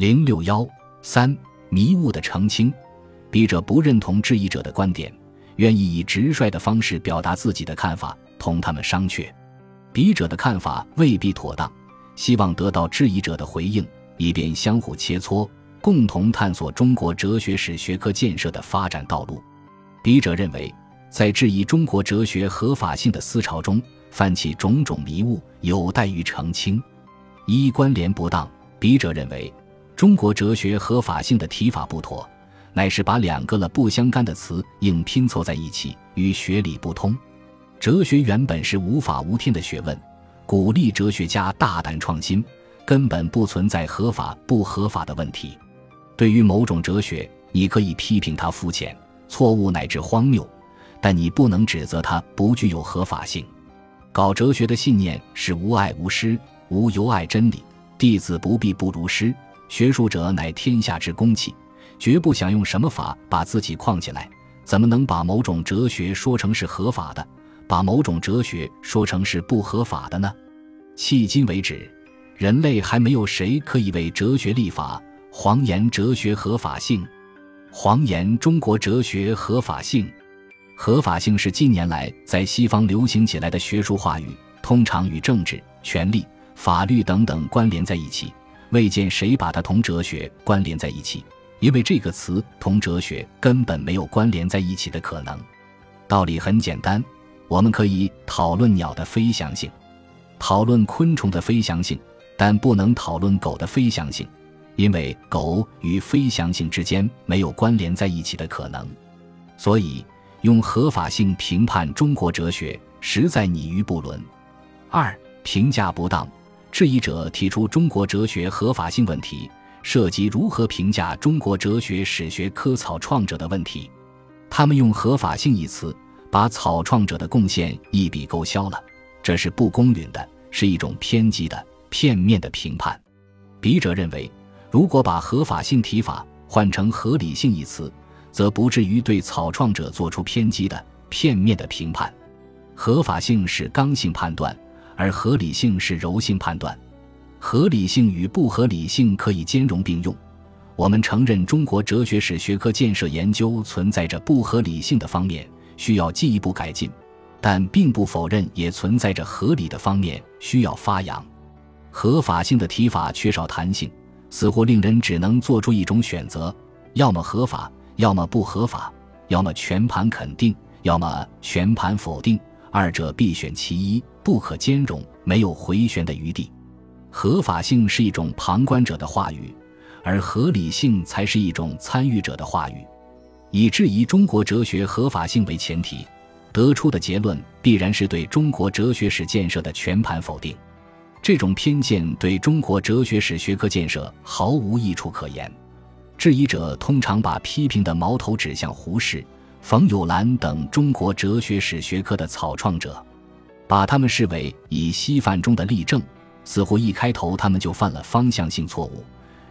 零六幺三迷雾的澄清，笔者不认同质疑者的观点，愿意以直率的方式表达自己的看法，同他们商榷。笔者的看法未必妥当，希望得到质疑者的回应，以便相互切磋，共同探索中国哲学史学科建设的发展道路。笔者认为，在质疑中国哲学合法性的思潮中，泛起种种迷雾，有待于澄清。一关联不当，笔者认为，中国哲学合法性的提法不妥，乃是把两个了不相干的词硬拼凑在一起，与学理不通。哲学原本是无法无天的学问，鼓励哲学家大胆创新，根本不存在合法不合法的问题。对于某种哲学，你可以批评它肤浅、错误乃至荒谬，但你不能指责它不具有合法性。搞哲学的信念是无爱无师，无由爱真理。弟子不必不如师，学术者乃天下之公器，绝不想用什么法把自己框起来。怎么能把某种哲学说成是合法的？把某种哲学说成是不合法的呢？迄今为止，人类还没有谁可以为哲学立法，谎言哲学合法性，谎言中国哲学合法性。合法性是近年来在西方流行起来的学术话语，通常与政治、权力、法律等等关联在一起。未见谁把它同哲学关联在一起，因为这个词同哲学根本没有关联在一起的可能。道理很简单。我们可以讨论鸟的飞翔性，讨论昆虫的飞翔性，但不能讨论狗的飞翔性，因为狗与飞翔性之间没有关联在一起的可能。所以，用合法性评判中国哲学，实在拟于不伦。二、评价不当，质疑者提出中国哲学合法性问题，涉及如何评价中国哲学史学科草创者的问题。他们用“合法性”一词。把草创者的贡献一笔勾销了，这是不公允的，是一种偏激的、片面的评判。笔者认为，如果把合法性提法换成合理性一词，则不至于对草创者做出偏激的、片面的评判。合法性是刚性判断，而合理性是柔性判断。合理性与不合理性可以兼容并用。我们承认中国哲学史学科建设研究存在着不合理性的方面。需要进一步改进，但并不否认也存在着合理的方面需要发扬。合法性的提法缺少弹性，似乎令人只能做出一种选择：要么合法，要么不合法；要么全盘肯定，要么全盘否定。二者必选其一，不可兼容，没有回旋的余地。合法性是一种旁观者的话语，而合理性才是一种参与者的话语。以质疑中国哲学合法性为前提，得出的结论必然是对中国哲学史建设的全盘否定。这种偏见对中国哲学史学科建设毫无益处可言。质疑者通常把批评的矛头指向胡适、冯友兰等中国哲学史学科的草创者，把他们视为以西范中的例证，似乎一开头他们就犯了方向性错误，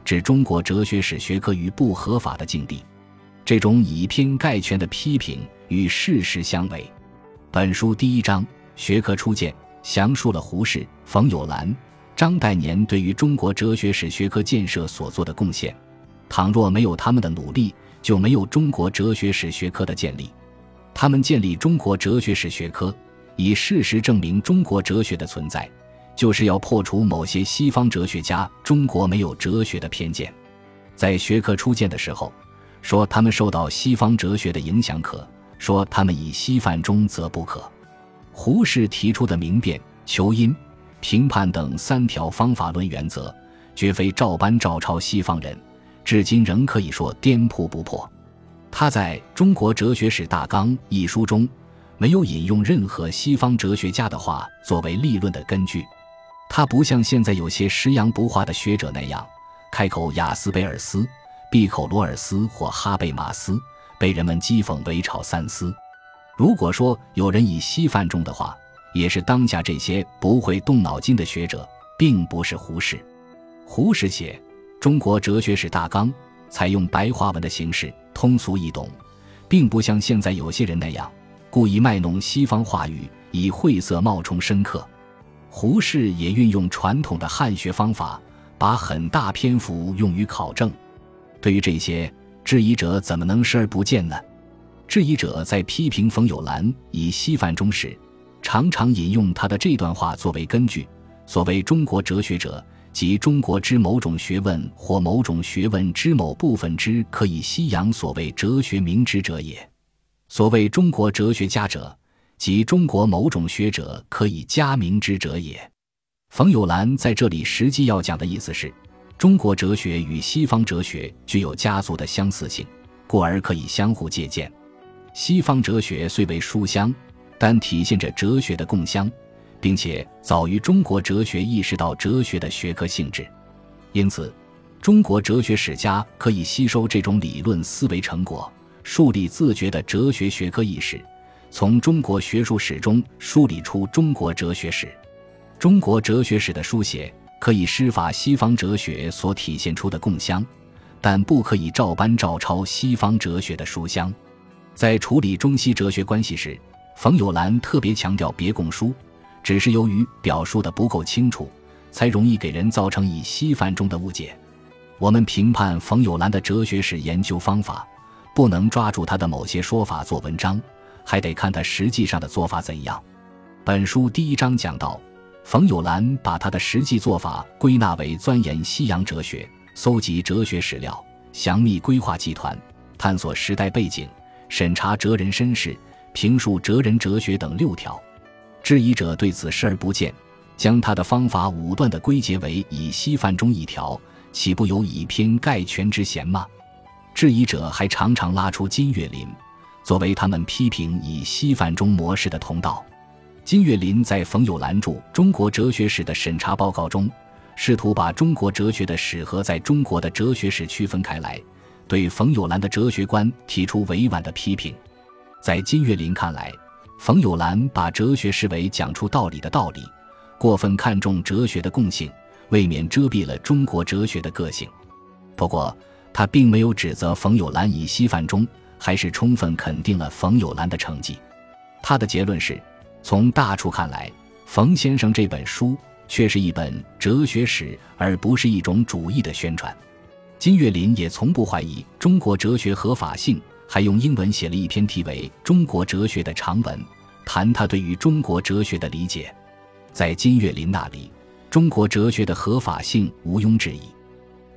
置中国哲学史学科于不合法的境地。这种以偏概全的批评与事实相违。本书第一章学科初见详述了胡适、冯友兰、张岱年对于中国哲学史学科建设所做的贡献。倘若没有他们的努力，就没有中国哲学史学科的建立。他们建立中国哲学史学科，以事实证明中国哲学的存在，就是要破除某些西方哲学家“中国没有哲学”的偏见。在学科初见的时候。说他们受到西方哲学的影响，可说他们以西范中则不可。胡适提出的明辨、求因、评判等三条方法论原则，绝非照搬照抄西方人，至今仍可以说颠扑不破。他在《中国哲学史大纲》一书中，没有引用任何西方哲学家的话作为立论的根据。他不像现在有些食洋不化的学者那样，开口雅斯贝尔斯。闭口罗尔斯或哈贝马斯被人们讥讽为炒三思。如果说有人以西范中的话，也是当下这些不会动脑筋的学者，并不是胡适。胡适写《中国哲学史大纲》，采用白话文的形式，通俗易懂，并不像现在有些人那样故意卖弄西方话语，以晦涩冒充深刻。胡适也运用传统的汉学方法。把很大篇幅用于考证。对于这些质疑者，怎么能视而不见呢？质疑者在批评冯友兰以西范中时，常常引用他的这段话作为根据：所谓中国哲学者，即中国之某种学问或某种学问之某部分之可以西洋所谓哲学明之者也；所谓中国哲学家者，即中国某种学者可以加名之者也。冯友兰在这里实际要讲的意思是，中国哲学与西方哲学具有家族的相似性，故而可以相互借鉴。西方哲学虽为书香，但体现着哲学的共相，并且早于中国哲学意识到哲学的学科性质，因此，中国哲学史家可以吸收这种理论思维成果，树立自觉的哲学学科意识，从中国学术史中梳理出中国哲学史。中国哲学史的书写可以施法西方哲学所体现出的共相，但不可以照搬照抄西方哲学的书香。在处理中西哲学关系时，冯友兰特别强调别共书，只是由于表述的不够清楚，才容易给人造成以西范中的误解。我们评判冯友兰的哲学史研究方法，不能抓住他的某些说法做文章，还得看他实际上的做法怎样。本书第一章讲到。冯友兰把他的实际做法归纳为钻研西洋哲学、搜集哲学史料、详密规划集团、探索时代背景、审查哲人身世、评述哲人哲学等六条。质疑者对此视而不见，将他的方法武断地归结为以西范中一条，岂不有以偏概全之嫌吗？质疑者还常常拉出金岳霖，作为他们批评以西范中模式的通道。金岳霖在冯友兰著《中国哲学史》的审查报告中，试图把中国哲学的史和在中国的哲学史区分开来，对冯友兰的哲学观提出委婉的批评。在金岳霖看来，冯友兰把哲学视为讲出道理的道理，过分看重哲学的共性，未免遮蔽了中国哲学的个性。不过，他并没有指责冯友兰以稀饭中，还是充分肯定了冯友兰的成绩。他的结论是。从大处看来，冯先生这本书却是一本哲学史，而不是一种主义的宣传。金岳霖也从不怀疑中国哲学合法性，还用英文写了一篇题为《中国哲学》的长文，谈他对于中国哲学的理解。在金岳霖那里，中国哲学的合法性毋庸置疑。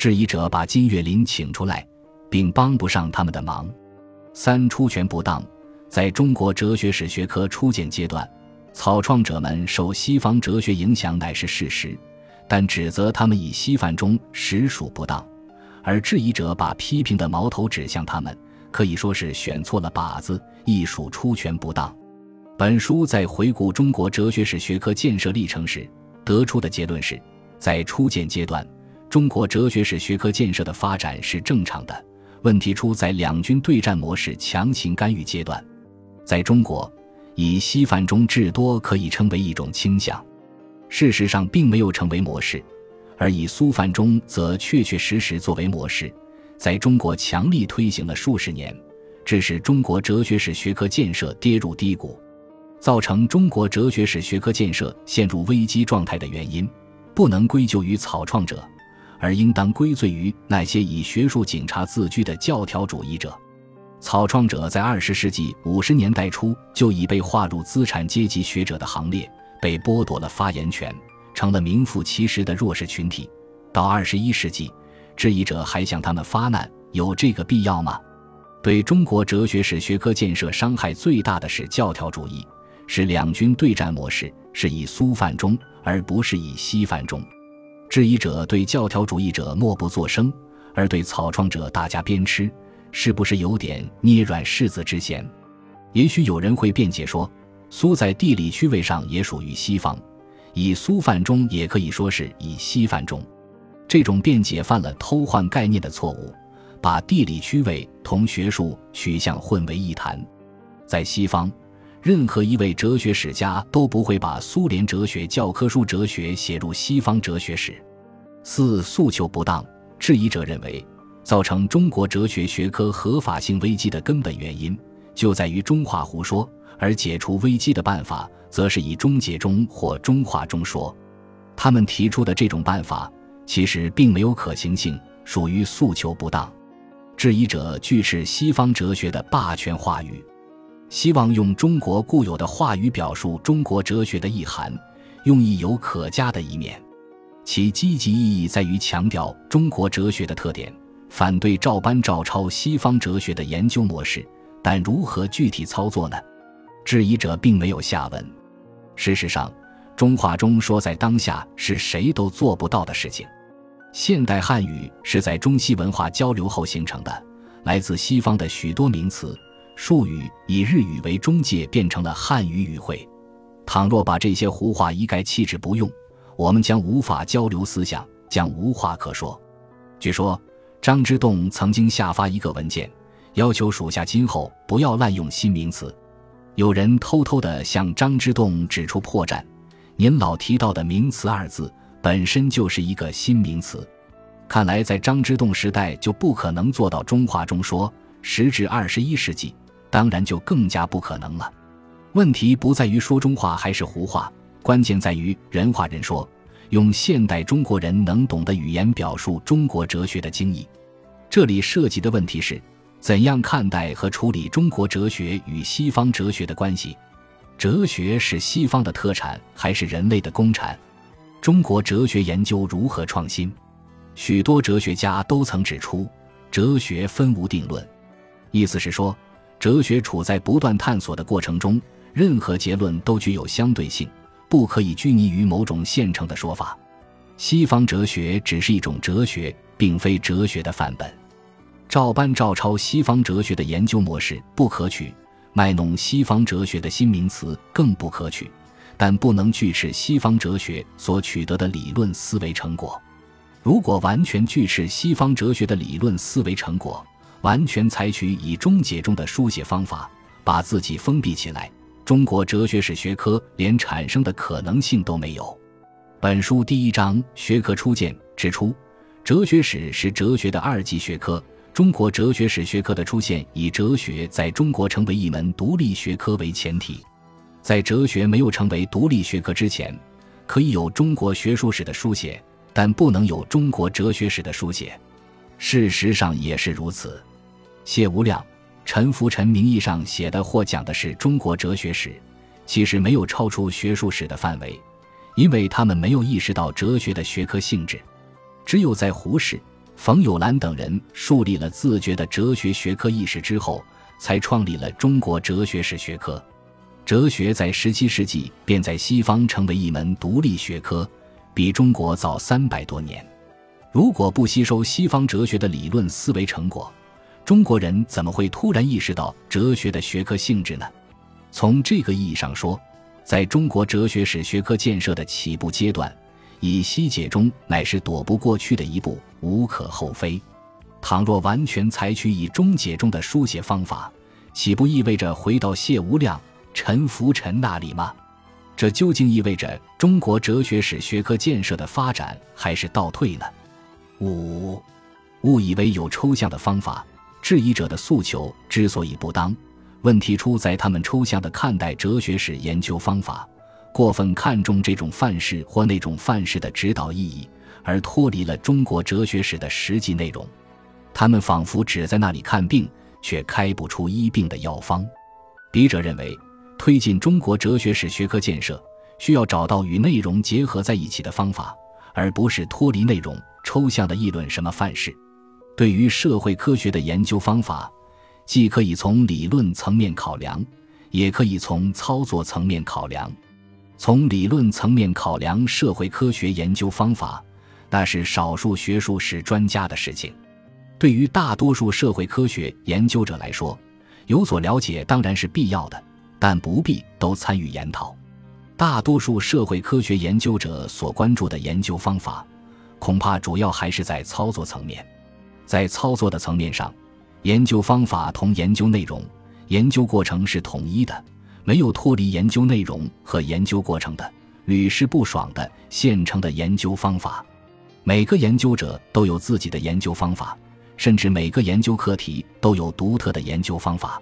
质疑者把金岳霖请出来，并帮不上他们的忙。三出权不当。在中国哲学史学科初建阶段，草创者们受西方哲学影响乃是事实，但指责他们以西范中实属不当，而质疑者把批评的矛头指向他们，可以说是选错了靶子，亦属出拳不当。本书在回顾中国哲学史学科建设历程时得出的结论是，在初建阶段，中国哲学史学科建设的发展是正常的，问题出在两军对战模式强行干预阶段。在中国，以西范中至多可以称为一种倾向，事实上并没有成为模式；而以苏范中则确确实实作为模式，在中国强力推行了数十年，致使中国哲学史学科建设跌入低谷，造成中国哲学史学科建设陷入危机状态的原因，不能归咎于草创者，而应当归罪于那些以学术警察自居的教条主义者。草创者在二十世纪五十年代初就已被划入资产阶级学者的行列，被剥夺了发言权，成了名副其实的弱势群体。到二十一世纪，质疑者还向他们发难，有这个必要吗？对中国哲学史学科建设伤害最大的是教条主义，是两军对战模式，是以苏范中而不是以西范中。质疑者对教条主义者默不作声，而对草创者大加鞭笞。是不是有点捏软柿子之嫌？也许有人会辩解说，苏在地理区位上也属于西方，以苏范中也可以说是以西范中。这种辩解犯了偷换概念的错误，把地理区位同学术取向混为一谈。在西方，任何一位哲学史家都不会把苏联哲学教科书哲学写入西方哲学史。四诉求不当，质疑者认为。造成中国哲学学科合法性危机的根本原因，就在于中化胡说，而解除危机的办法，则是以中解中或中化中说。他们提出的这种办法，其实并没有可行性，属于诉求不当。质疑者拒斥西方哲学的霸权话语，希望用中国固有的话语表述中国哲学的意涵，用意有可嘉的一面。其积极意义在于强调中国哲学的特点，反对照搬照抄西方哲学的研究模式。但如何具体操作呢？质疑者并没有下文。事实上，中话中说在当下是谁都做不到的事情。现代汉语是在中西文化交流后形成的，来自西方的许多名词、术语以日语为中介，变成了汉语语汇。倘若把这些胡话一概弃之不用，我们将无法交流思想，将无话可说。据说张之洞曾经下发一个文件，要求属下今后不要滥用新名词。有人偷偷地向张之洞指出破绽：您老提到的“名词”二字。本身就是一个新名词，看来在张之洞时代就不可能做到中话中说，时至二十一世纪，当然就更加不可能了。问题不在于说中话还是胡话，关键在于人话人说，用现代中国人能懂的语言表述中国哲学的精义。这里涉及的问题是，怎样看待和处理中国哲学与西方哲学的关系？哲学是西方的特产还是人类的公产？中国哲学研究如何创新？许多哲学家都曾指出，哲学分无定论，意思是说，哲学处在不断探索的过程中，任何结论都具有相对性，不可以拘泥于某种现成的说法。西方哲学只是一种哲学，并非哲学的范本，照搬照抄西方哲学的研究模式不可取，卖弄西方哲学的新名词更不可取。但不能拒斥西方哲学所取得的理论思维成果。如果完全拒斥西方哲学的理论思维成果，完全采取以终结中的书写方法，把自己封闭起来，中国哲学史学科连产生的可能性都没有。本书第一章《学科初见》指出，哲学史是哲学的二级学科。中国哲学史学科的出现，以哲学在中国成为一门独立学科为前提。在哲学没有成为独立学科之前，可以有中国学术史的书写，但不能有中国哲学史的书写。事实上也是如此。谢无量、陈福臣名义上写的或讲的是中国哲学史，其实没有超出学术史的范围，因为他们没有意识到哲学的学科性质。只有在胡适、冯友兰等人树立了自觉的哲学学科意识之后，才创立了中国哲学史学科。哲学在十七世纪便在西方成为一门独立学科，比中国早三百多年。如果不吸收西方哲学的理论思维成果，中国人怎么会突然意识到哲学的学科性质呢？从这个意义上说，在中国哲学史学科建设的起步阶段，以西解中乃是躲不过去的一步，无可厚非。倘若完全采取以中解中的书写方法，岂不意味着回到谢无量？陈福臣那里吗？这究竟意味着中国哲学史学科建设的发展还是倒退呢？五，误以为有抽象的方法，质疑者的诉求之所以不当，问题出在他们抽象的看待哲学史研究方法，过分看重这种范式或那种范式的指导意义，而脱离了中国哲学史的实际内容。他们仿佛只在那里看病，却开不出医病的药方。笔者认为。推进中国哲学史学科建设，需要找到与内容结合在一起的方法，而不是脱离内容、抽象的议论什么范式。对于社会科学的研究方法，既可以从理论层面考量，也可以从操作层面考量。从理论层面考量社会科学研究方法，那是少数学术史专家的事情。对于大多数社会科学研究者来说，有所了解当然是必要的。但不必都参与研讨。大多数社会科学研究者所关注的研究方法，恐怕主要还是在操作层面。在操作的层面上，研究方法同研究内容、研究过程是统一的，没有脱离研究内容和研究过程的、屡试不爽的现成的研究方法。每个研究者都有自己的研究方法，甚至每个研究课题都有独特的研究方法。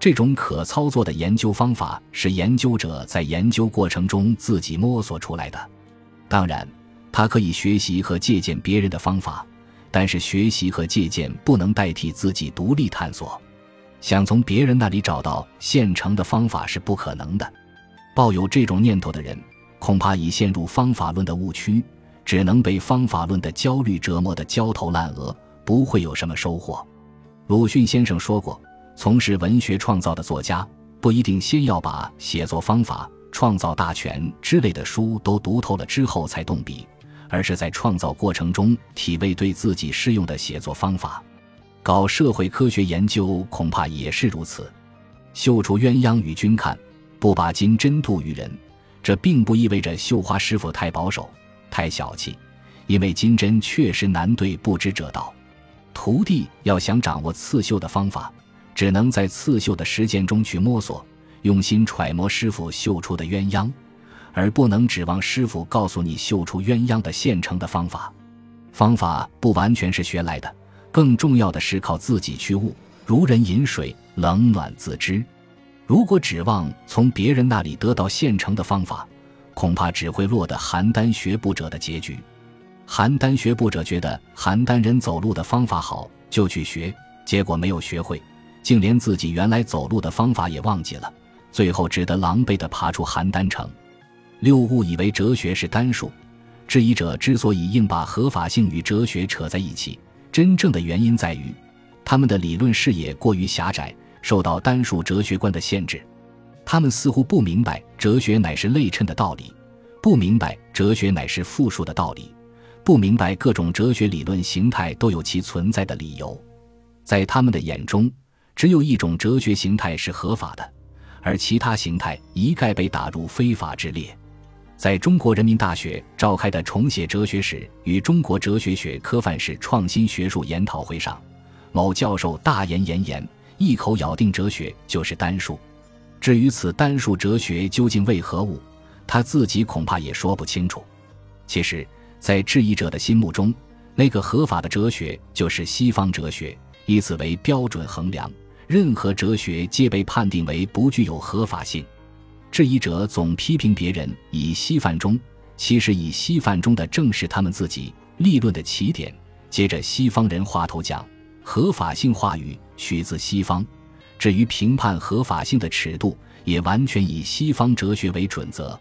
这种可操作的研究方法是研究者在研究过程中自己摸索出来的。当然，他可以学习和借鉴别人的方法，但是学习和借鉴不能代替自己独立探索。想从别人那里找到现成的方法是不可能的。抱有这种念头的人，恐怕已陷入方法论的误区，只能被方法论的焦虑折磨得焦头烂额，不会有什么收获。鲁迅先生说过：“从事文学创造的作家，不一定先要把写作方法、创造大全之类的书都读透了之后才动笔，而是在创造过程中体味对自己适用的写作方法。搞社会科学研究恐怕也是如此。绣出鸳鸯与君看。”不把金针渡于人，这并不意味着绣花师傅太保守、太小气，因为金针确实难对不知者道。徒弟要想掌握刺绣的方法，只能在刺绣的实践中去摸索，用心揣摩师傅绣出的鸳鸯，而不能指望师傅告诉你绣出鸳鸯的现成的方法。方法不完全是学来的，更重要的是靠自己去悟，如人饮水，冷暖自知。如果指望从别人那里得到现成的方法，恐怕只会落得邯郸学步者的结局。邯郸学步者觉得邯郸人走路的方法好，就去学，结果没有学会，竟连自己原来走路的方法也忘记了，最后只得狼狈地爬出邯郸城。六误以为哲学是单数，质疑者之所以硬把合法性与哲学扯在一起，真正的原因在于，他们的理论视野过于狭窄。受到单数哲学观的限制，他们似乎不明白哲学乃是类称的道理，不明白哲学乃是复数的道理，不明白各种哲学理论形态都有其存在的理由。在他们的眼中，只有一种哲学形态是合法的，而其他形态一概被打入非法之列。在中国人民大学召开的重写哲学史与中国哲学学科范式创新学术研讨会上，某教授大言炎言。一口咬定哲学就是单数，至于此单数哲学究竟为何物，他自己恐怕也说不清楚。其实，在质疑者的心目中，那个合法的哲学就是西方哲学，以此为标准衡量，任何哲学皆被判定为不具有合法性。质疑者总批评别人以稀饭中，其实以稀饭中的正是他们自己立论的起点。接着，西方人话头讲。合法性话语取自西方，至于评判合法性的尺度，也完全以西方哲学为准则。